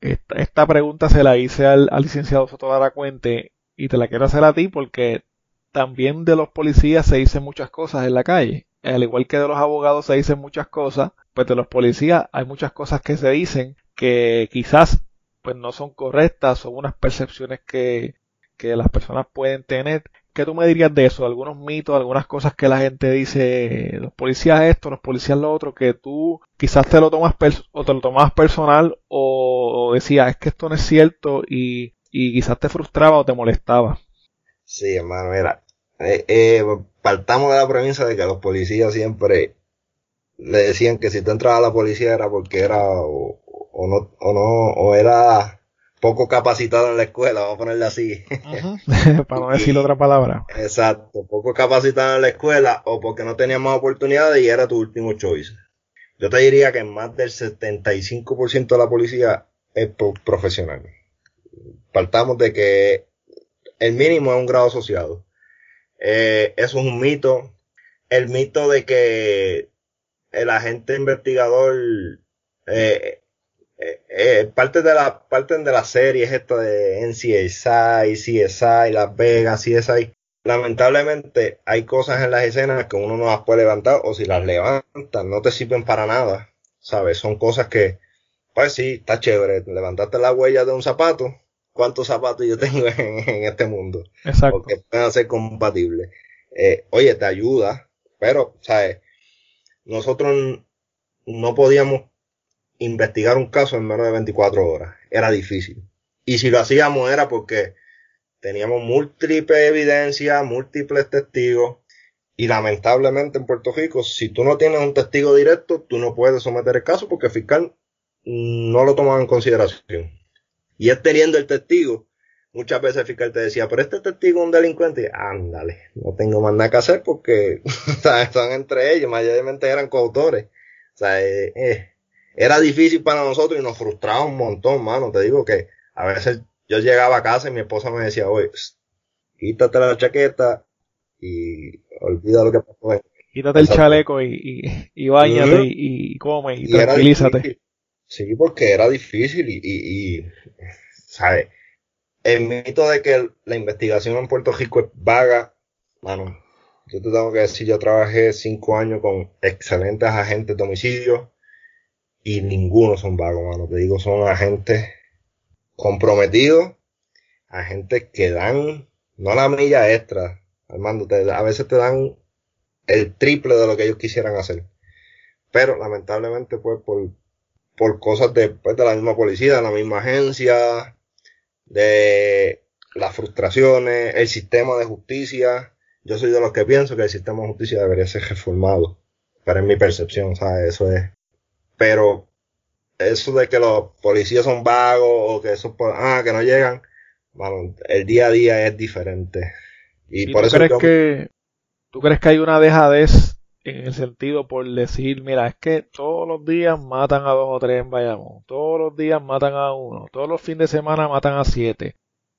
esta, pregunta se la hice al, licenciado Soto Cuente y te la quiero hacer a ti porque también de los policías se dicen muchas cosas en la calle. Al igual que de los abogados se dicen muchas cosas, pues de los policías hay muchas cosas que se dicen que quizás pues no son correctas, son unas percepciones que, que las personas pueden tener. ¿Qué tú me dirías de eso? Algunos mitos, algunas cosas que la gente dice, los policías esto, los policías lo otro, que tú quizás te lo tomas o te lo tomabas personal o, decías, es que esto no es cierto y, y quizás te frustraba o te molestaba. Sí, hermano, mira, eh, eh, partamos de la premisa de que los policías siempre le decían que si tú entrabas a la policía era porque era o, o no, o no, o era poco capacitado en la escuela, vamos a ponerle así. [LAUGHS] [LAUGHS] Para no decir otra palabra. Exacto, poco capacitado en la escuela o porque no tenía más oportunidades y era tu último choice. Yo te diría que más del 75% de la policía es profesional. Partamos de que el mínimo es un grado asociado. Eh, eso es un mito. El mito de que el agente investigador eh, eh, eh, parte de la parte de la serie es esto de NCSI, CSI, Las Vegas, CSI. Lamentablemente hay cosas en las escenas que uno no las puede levantar o si las levantan no te sirven para nada, ¿sabes? Son cosas que, pues sí, está chévere. Levantaste la huella de un zapato. ¿Cuántos zapatos yo tengo [LAUGHS] en, este mundo? Exacto. Porque pueden ser compatibles. Eh, oye, te ayuda, pero, ¿sabes? Nosotros no podíamos investigar un caso en menos de 24 horas. Era difícil. Y si lo hacíamos era porque teníamos múltiples evidencias, múltiples testigos. Y lamentablemente en Puerto Rico, si tú no tienes un testigo directo, tú no puedes someter el caso porque el fiscal no lo tomaba en consideración. Y es teniendo el testigo, muchas veces el fiscal te decía, pero este testigo es un delincuente. Ándale, no tengo más nada que hacer porque [LAUGHS] están entre ellos, mayormente eran coautores. O sea, eh, eh, era difícil para nosotros y nos frustraba un montón, mano. Te digo que a veces yo llegaba a casa y mi esposa me decía, oye, quítate la chaqueta y olvida lo que pasó. Quítate el chaleco y, y, y bañate y, come y, tranquilízate. Sí, porque era difícil y, y, y, ¿sabes? El mito de que la investigación en Puerto Rico es vaga, mano, yo te tengo que decir, yo trabajé cinco años con excelentes agentes de homicidio, y ninguno son vagos, mano. Te digo, son agentes comprometidos, agentes que dan, no la milla extra, Armando, a veces te dan el triple de lo que ellos quisieran hacer. Pero lamentablemente, pues, por, por cosas de, pues, de la misma policía, de la misma agencia, de las frustraciones, el sistema de justicia. Yo soy de los que pienso que el sistema de justicia debería ser reformado. Pero es mi percepción, ¿sabes? Eso es. Pero eso de que los policías son vagos o que eso, ah, que no llegan, bueno, el día a día es diferente. Y, por tú eso crees que tú crees que hay una dejadez en el sentido por decir, mira, es que todos los días matan a dos o tres en Bayamón, todos los días matan a uno, todos los fines de semana matan a siete.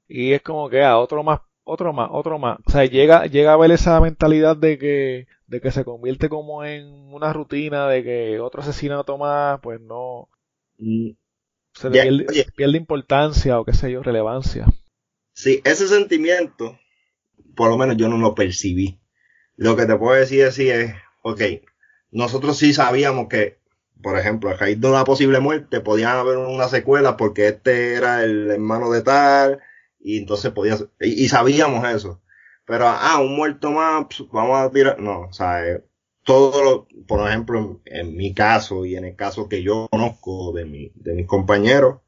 Y es como que a ah, otro más, otro más, otro más. O sea, llega, llega a ver esa mentalidad de que, de que se convierte como en una rutina, de que otro asesinato más, pues no, mm. se pierde, pierde importancia o qué sé yo, relevancia. Sí, ese sentimiento, por lo menos yo no lo percibí. Lo que te puedo decir es, es ok, nosotros sí sabíamos que, por ejemplo, a raíz de una posible muerte podían haber una secuela porque este era el hermano de tal, y entonces podía, y, sabíamos eso. Pero, ah, un muerto más, vamos a tirar, no, o sea, eh, todo lo, por ejemplo, en, mi caso y en el caso que yo conozco de, mi, de mis compañeros,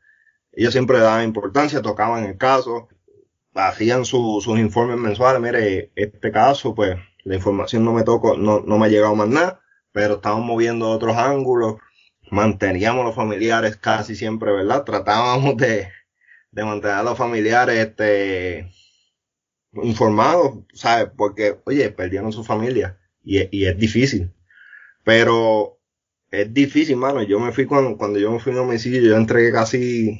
ellos siempre daban importancia, tocaban el caso, hacían sus informes mensuales, mire, este caso, pues, la información no me tocó, no, no me ha llegado más nada, pero estamos moviendo otros ángulos, manteníamos los familiares casi siempre, ¿verdad? Tratábamos de, de mantener a los familiares este, informados, ¿sabes? Porque, oye, perdieron su familia y, y es difícil. Pero es difícil, mano. Yo me fui cuando, cuando yo me fui a homicidio, yo entregué casi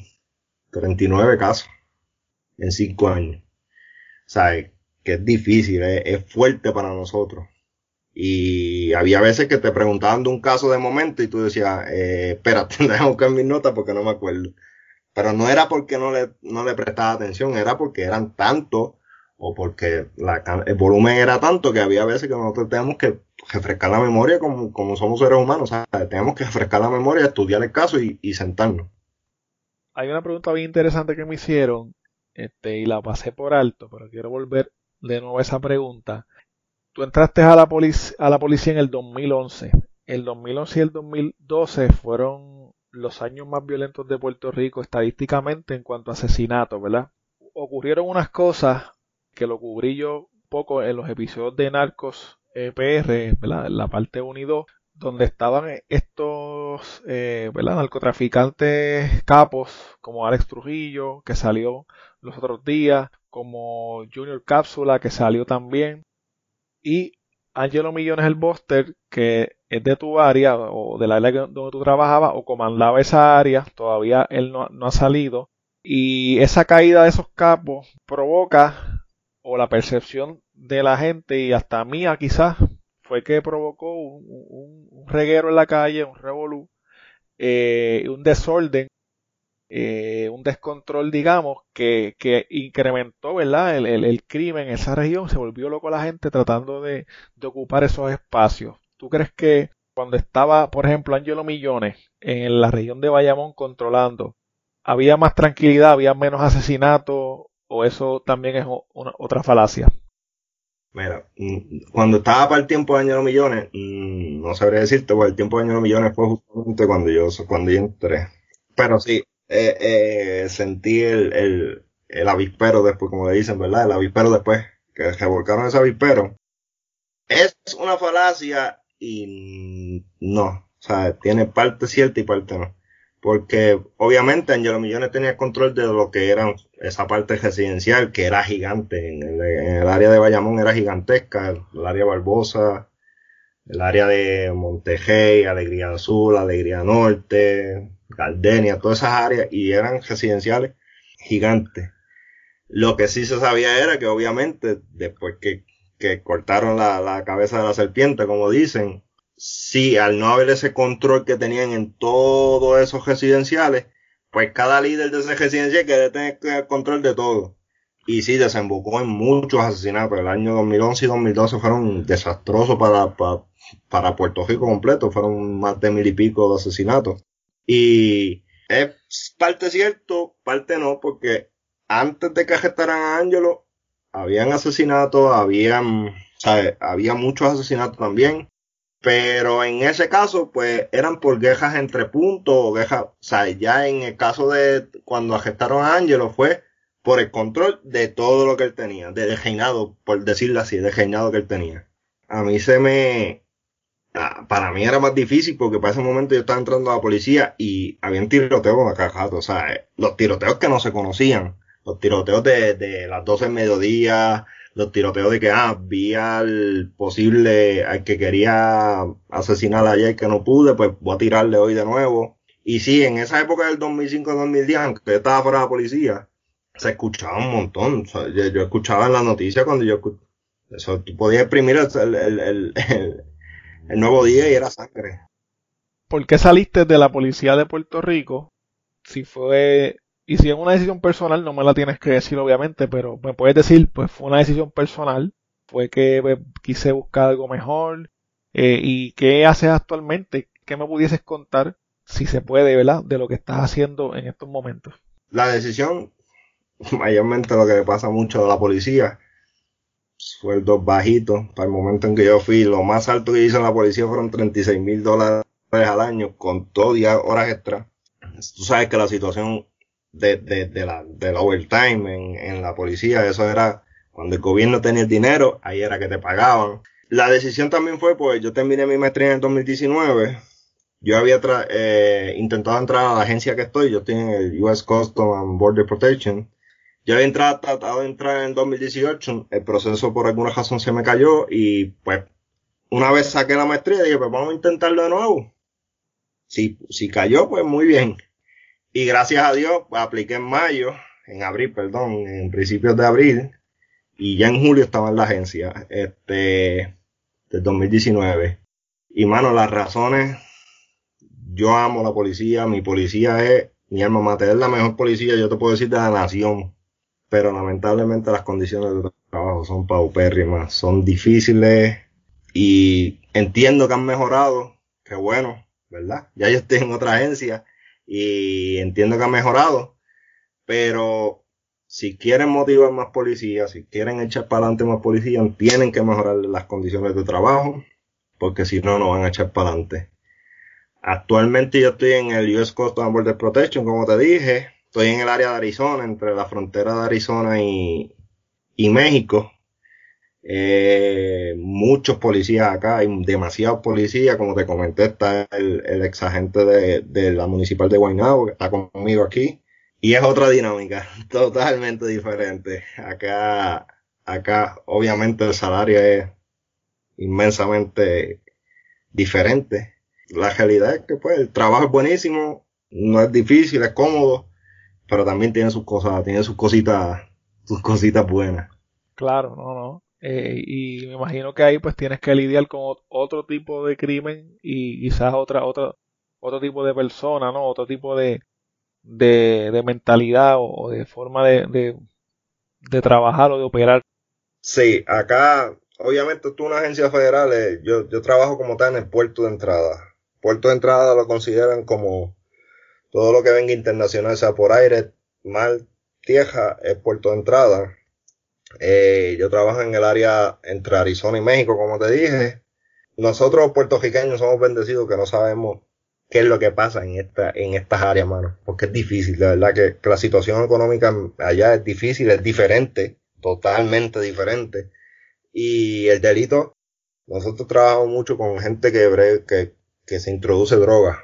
39 casos en 5 años. ¿Sabes? que es difícil, es, fuerte para nosotros. Y había veces que te preguntaban de un caso de momento y tú decías, eh, espérate, [LAUGHS] déjame buscar mis notas porque no me acuerdo. Pero no era porque no le, no le prestaba atención, era porque eran tantos o porque el volumen era tanto que había veces que nosotros tenemos que refrescar la memoria como, como somos seres humanos. O sea, tenemos que refrescar la memoria, estudiar el caso y, y sentarnos. Hay una pregunta bien interesante que me hicieron este, y la pasé por alto, pero quiero volver de nuevo esa pregunta. Tú entraste a la, a la policía en el 2011. El 2011 y el 2012 fueron los años más violentos de Puerto Rico estadísticamente en cuanto a asesinatos, ¿verdad? Ocurrieron unas cosas que lo cubrí yo un poco en los episodios de Narcos EPR, ¿verdad? En la parte 1 y 2, donde estaban estos eh, ¿verdad? narcotraficantes capos como Alex Trujillo, que salió los otros días, como Junior Cápsula, que salió también, y Angelo Millones el Buster, que es de tu área o de la área donde tú trabajabas o comandaba esa área, todavía él no, ha salido. Y esa caída de esos capos provoca, o la percepción de la gente y hasta mía quizás, fue que provocó un, reguero en la calle, un revolú, eh, un desorden eh, un descontrol, digamos, que, que incrementó, ¿verdad? El, el, crimen en esa región, se volvió loco la gente tratando de, de, ocupar esos espacios. ¿Tú crees que cuando estaba, por ejemplo, Angelo Millones en la región de Bayamón controlando, había más tranquilidad, había menos asesinatos, o eso también es una, otra falacia? Mira, mm, cuando estaba para el tiempo de Angelo Millones, mm, no sabría decirte, porque el tiempo de Angelo Millones fue justamente cuando yo, cuando yo entré. Pero sí, eh, eh, sentí el, el, el, avispero después, como le dicen, ¿verdad? El avispero después, que revolcaron ese avispero. Es una falacia y no, o sea, tiene parte cierta y parte no. Porque obviamente Angelo Millones tenía control de lo que era esa parte residencial, que era gigante. En el, área de Bayamón era gigantesca, el área Barbosa, el área de Montegey, Alegría Azul, Alegría Norte, Gardenia, todas esas áreas, y eran residenciales gigantes. Lo que sí se sabía era que obviamente después que, que cortaron la, la, cabeza de la serpiente, como dicen, sí, al no haber ese control que tenían en todos esos residenciales, pues cada líder de ese residencial quería tener control de todo. Y sí, desembocó en muchos asesinatos. El año 2011 y 2012 fueron desastrosos para, para, para Puerto Rico completo. Fueron más de mil y pico de asesinatos. Y es parte cierto, parte no, porque antes de que arrestaran a Angelo, habían asesinatos, habían, había muchos asesinatos también, pero en ese caso, pues eran por quejas entre puntos o quejas, o sea, ya en el caso de cuando arrestaron a Angelo fue por el control de todo lo que él tenía, de reinado, por decirlo así, de reinado que él tenía. A mí se me, para mí era más difícil porque para ese momento yo estaba entrando a la policía y habían tiroteos a cada o sea, los tiroteos que no se conocían, los tiroteos de, de las 12 del mediodía, los tiroteos de que, ah, vi al posible, al que quería asesinar ayer que no pude, pues voy a tirarle hoy de nuevo. Y sí, en esa época del 2005-2010, aunque yo estaba fuera de la policía, se escuchaba un montón. yo, escuchaba en la noticia cuando yo eso, tú podías exprimir el, el, el, nuevo día y era sangre. ¿Por qué saliste de la policía de Puerto Rico? Si fue, y si es una decisión personal, no me la tienes que decir obviamente, pero me puedes decir, pues fue una decisión personal, fue que pues, quise buscar algo mejor, eh, y qué haces actualmente, qué me pudieses contar, si se puede, ¿verdad?, de lo que estás haciendo en estos momentos. La decisión [LAUGHS] mayormente lo que le pasa mucho a la policía, sueldos bajitos. Para el momento en que yo fui, lo más alto que hice en la policía fueron 36 mil dólares al año, con todo horas extra. Tú sabes que la situación de, de, de la, del overtime en, en la policía, eso era cuando el gobierno tenía el dinero, ahí era que te pagaban. La decisión también fue, pues yo terminé mi maestría en el 2019. Yo había eh, intentado entrar a la agencia que estoy, yo estoy en el US Customs and Border Protection. Yo había entrado, tratado de entrar en 2018, el proceso por alguna razón se me cayó y pues una vez saqué la maestría dije pues vamos a intentarlo de nuevo. Si, si cayó pues muy bien. Y gracias a Dios pues, apliqué en mayo, en abril, perdón, en principios de abril y ya en julio estaba en la agencia, este, del 2019. Y mano, las razones, yo amo la policía, mi policía es mi alma mater, es la mejor policía, yo te puedo decir, de la nación pero lamentablemente las condiciones de trabajo son paupérrimas, son difíciles y entiendo que han mejorado, que bueno, ¿verdad? Ya yo estoy en otra agencia y entiendo que han mejorado, pero si quieren motivar más policías, si quieren echar para adelante más policías, tienen que mejorar las condiciones de trabajo, porque si no, no van a echar para adelante. Actualmente yo estoy en el US Coast and Border Protection, como te dije, estoy en el área de Arizona, entre la frontera de Arizona y, y México. Eh, muchos policías acá, hay demasiados policías, como te comenté, está el, el ex agente de, de, la municipal de Guaynabo, que está conmigo aquí, y es otra dinámica, [LAUGHS] totalmente diferente. Acá, acá, obviamente el salario es inmensamente diferente. La realidad es que pues el trabajo es buenísimo, no es difícil, es cómodo, pero también tiene sus cosas, tiene sus cositas, sus cositas buenas. Claro, no, no. Eh, y me imagino que ahí pues tienes que lidiar con otro tipo de crimen y quizás otra, otra, otro tipo de persona, ¿no? Otro tipo de, de, de mentalidad o, de forma de, de, de, trabajar o de operar. Sí, acá, obviamente tú una agencia federal, eh, yo, yo trabajo como tal en el puerto de entrada. Puerto de entrada lo consideran como todo lo que venga internacional, sea por aire, mar, tierra, es puerto de entrada. Eh, yo trabajo en el área entre Arizona y México, como te dije. Nosotros puertorriqueños somos bendecidos que no sabemos qué es lo que pasa en esta, en estas áreas, mano. Porque es difícil, la verdad que, la situación económica allá es difícil, es diferente, totalmente diferente. Y el delito, nosotros trabajamos mucho con gente que, que, que se introduce droga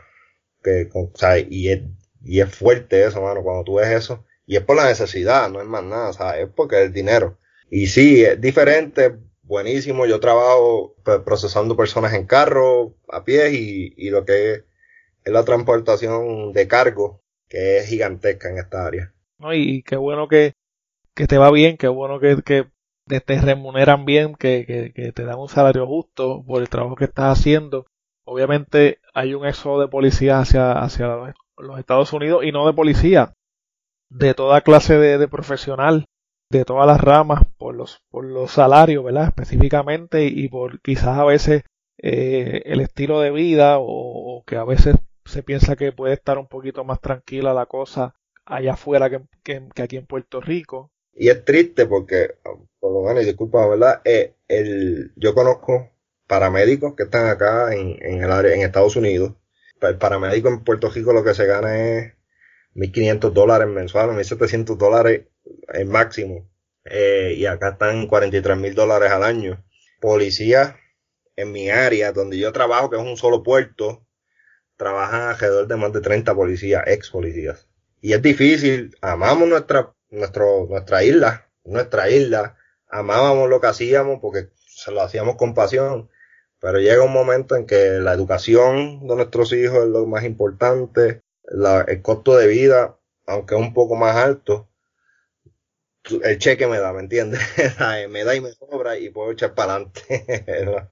que, o sea, y es, y es fuerte eso, mano, cuando tú ves eso. Y es por la necesidad, no es más nada, o sea, es porque es dinero. Y sí, es diferente, buenísimo. Yo trabajo procesando personas en carro, a pie y, y lo que es, la transportación de cargo, que es gigantesca en esta área. No, y qué bueno que, que te va bien, qué bueno que, que te remuneran bien, que, que, que, te dan un salario justo por el trabajo que estás haciendo obviamente hay un éxodo de policía hacia, hacia los Estados Unidos y no de policía, de toda clase de, profesional, de todas las ramas, por los, por los salarios, ¿verdad? Específicamente y por quizás a veces eh, el estilo de vida o, que a veces se piensa que puede estar un poquito más tranquila la cosa allá afuera que, que, aquí en Puerto Rico. Y es triste porque, por lo menos, disculpa, ¿verdad? Eh, el, yo conozco paramédicos que están acá en, en el área, en Estados Unidos. El paramédico en Puerto Rico lo que se gana es 1.500 dólares mensuales, 1.700 dólares el máximo. Eh, y acá están 43 mil dólares al año. Policía en mi área, donde yo trabajo, que es un solo puerto, trabajan alrededor de más de 30 policías, ex policías. Y es difícil, amamos nuestra, nuestro, nuestra isla, nuestra isla, amábamos lo que hacíamos porque se lo hacíamos con pasión, pero llega un momento en que la educación de nuestros hijos es lo más importante, el costo de vida, aunque es un poco más alto, el cheque me da, ¿me entiendes? [LAUGHS] me da y me sobra y puedo echar para adelante. [LAUGHS]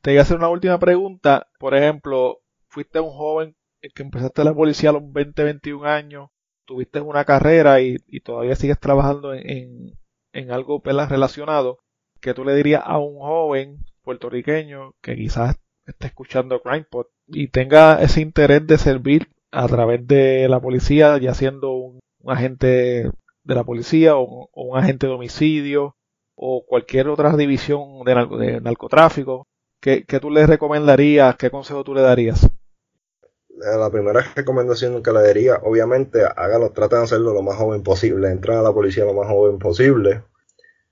Te voy a hacer una última pregunta. Por ejemplo, fuiste un joven que empezaste la policía a los 20, 21 años, tuviste una carrera y, todavía sigues trabajando en, en, algo relacionado. ¿Qué tú le dirías a un joven puertorriqueño que quizás esté escuchando CrimePod y tenga ese interés de servir a través de la policía, ya siendo un agente de la policía o, un agente de homicidio o cualquier otra división de, narcotráfico, ¿qué, tú le recomendarías? ¿Qué consejo tú le darías? Eh, la primera recomendación que le daría, obviamente, hágalo, traten de hacerlo lo más joven posible, entren a la policía lo más joven posible.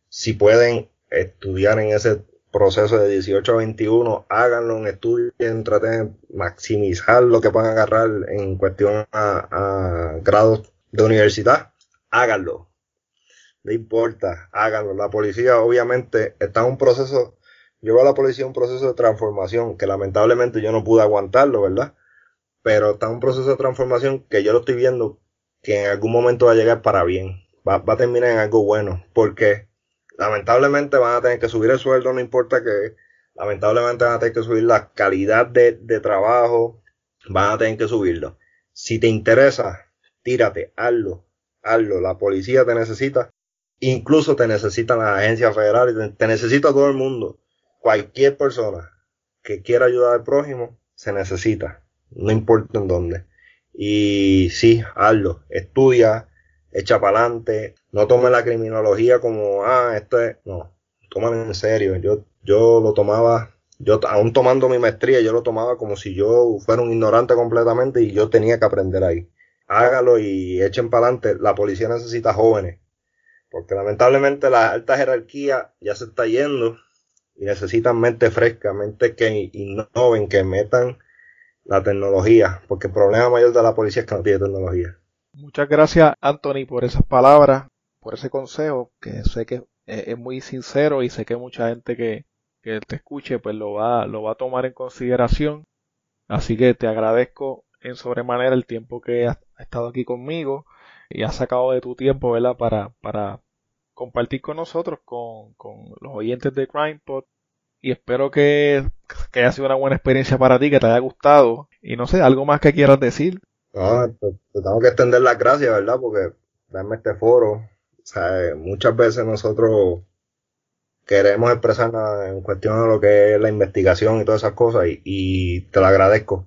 Si pueden estudiar en ese proceso de 18 a 21, háganlo, estudien, traten de maximizar lo que puedan agarrar en cuestión a grados de universidad háganlo. No importa, háganlo. La policía obviamente está en un proceso, lleva a la policía un proceso de transformación que lamentablemente yo no pude aguantarlo, ¿verdad? Pero está en un proceso de transformación que yo lo estoy viendo que en algún momento va a llegar para bien. Va, a terminar en algo bueno. Porque lamentablemente van a tener que subir el sueldo, no importa que lamentablemente van a tener que subir la calidad de, de trabajo, van a tener que subirlo. Si te interesa, tírate, hazlo hazlo. La policía te necesita, incluso te necesitan las agencias federales, te, necesita todo el mundo. Cualquier persona que quiera ayudar al prójimo se necesita, no importa en dónde. Y sí, hazlo, estudia, echa para adelante, no tome la criminología como, ah, esto es, no, tómalo en serio. Yo, yo lo tomaba, yo aún tomando mi maestría, yo lo tomaba como si yo fuera un ignorante completamente y yo tenía que aprender ahí hágalo y echen para adelante. La policía necesita jóvenes, porque lamentablemente la alta jerarquía ya se está yendo y necesitan mente fresca, mente que innoven, que metan la tecnología, porque el problema mayor de la policía es que no tiene tecnología. Muchas gracias, Anthony, por esas palabras, por ese consejo, que sé que es muy sincero y sé que mucha gente que, que te escuche pues lo va, lo va a tomar en consideración. Así que te agradezco en sobremanera el tiempo que has estado aquí conmigo y has sacado de tu tiempo, ¿verdad? Para, para compartir con nosotros, con, con los oyentes de CrimePod. Y espero que, que, haya sido una buena experiencia para ti, que te haya gustado. Y no sé, algo más que quieras decir. No, te, tengo que extender las gracias, ¿verdad? Porque darme este foro. Sea, muchas veces nosotros queremos expresarnos en cuestión de lo que es la investigación y todas esas cosas y, y te lo agradezco.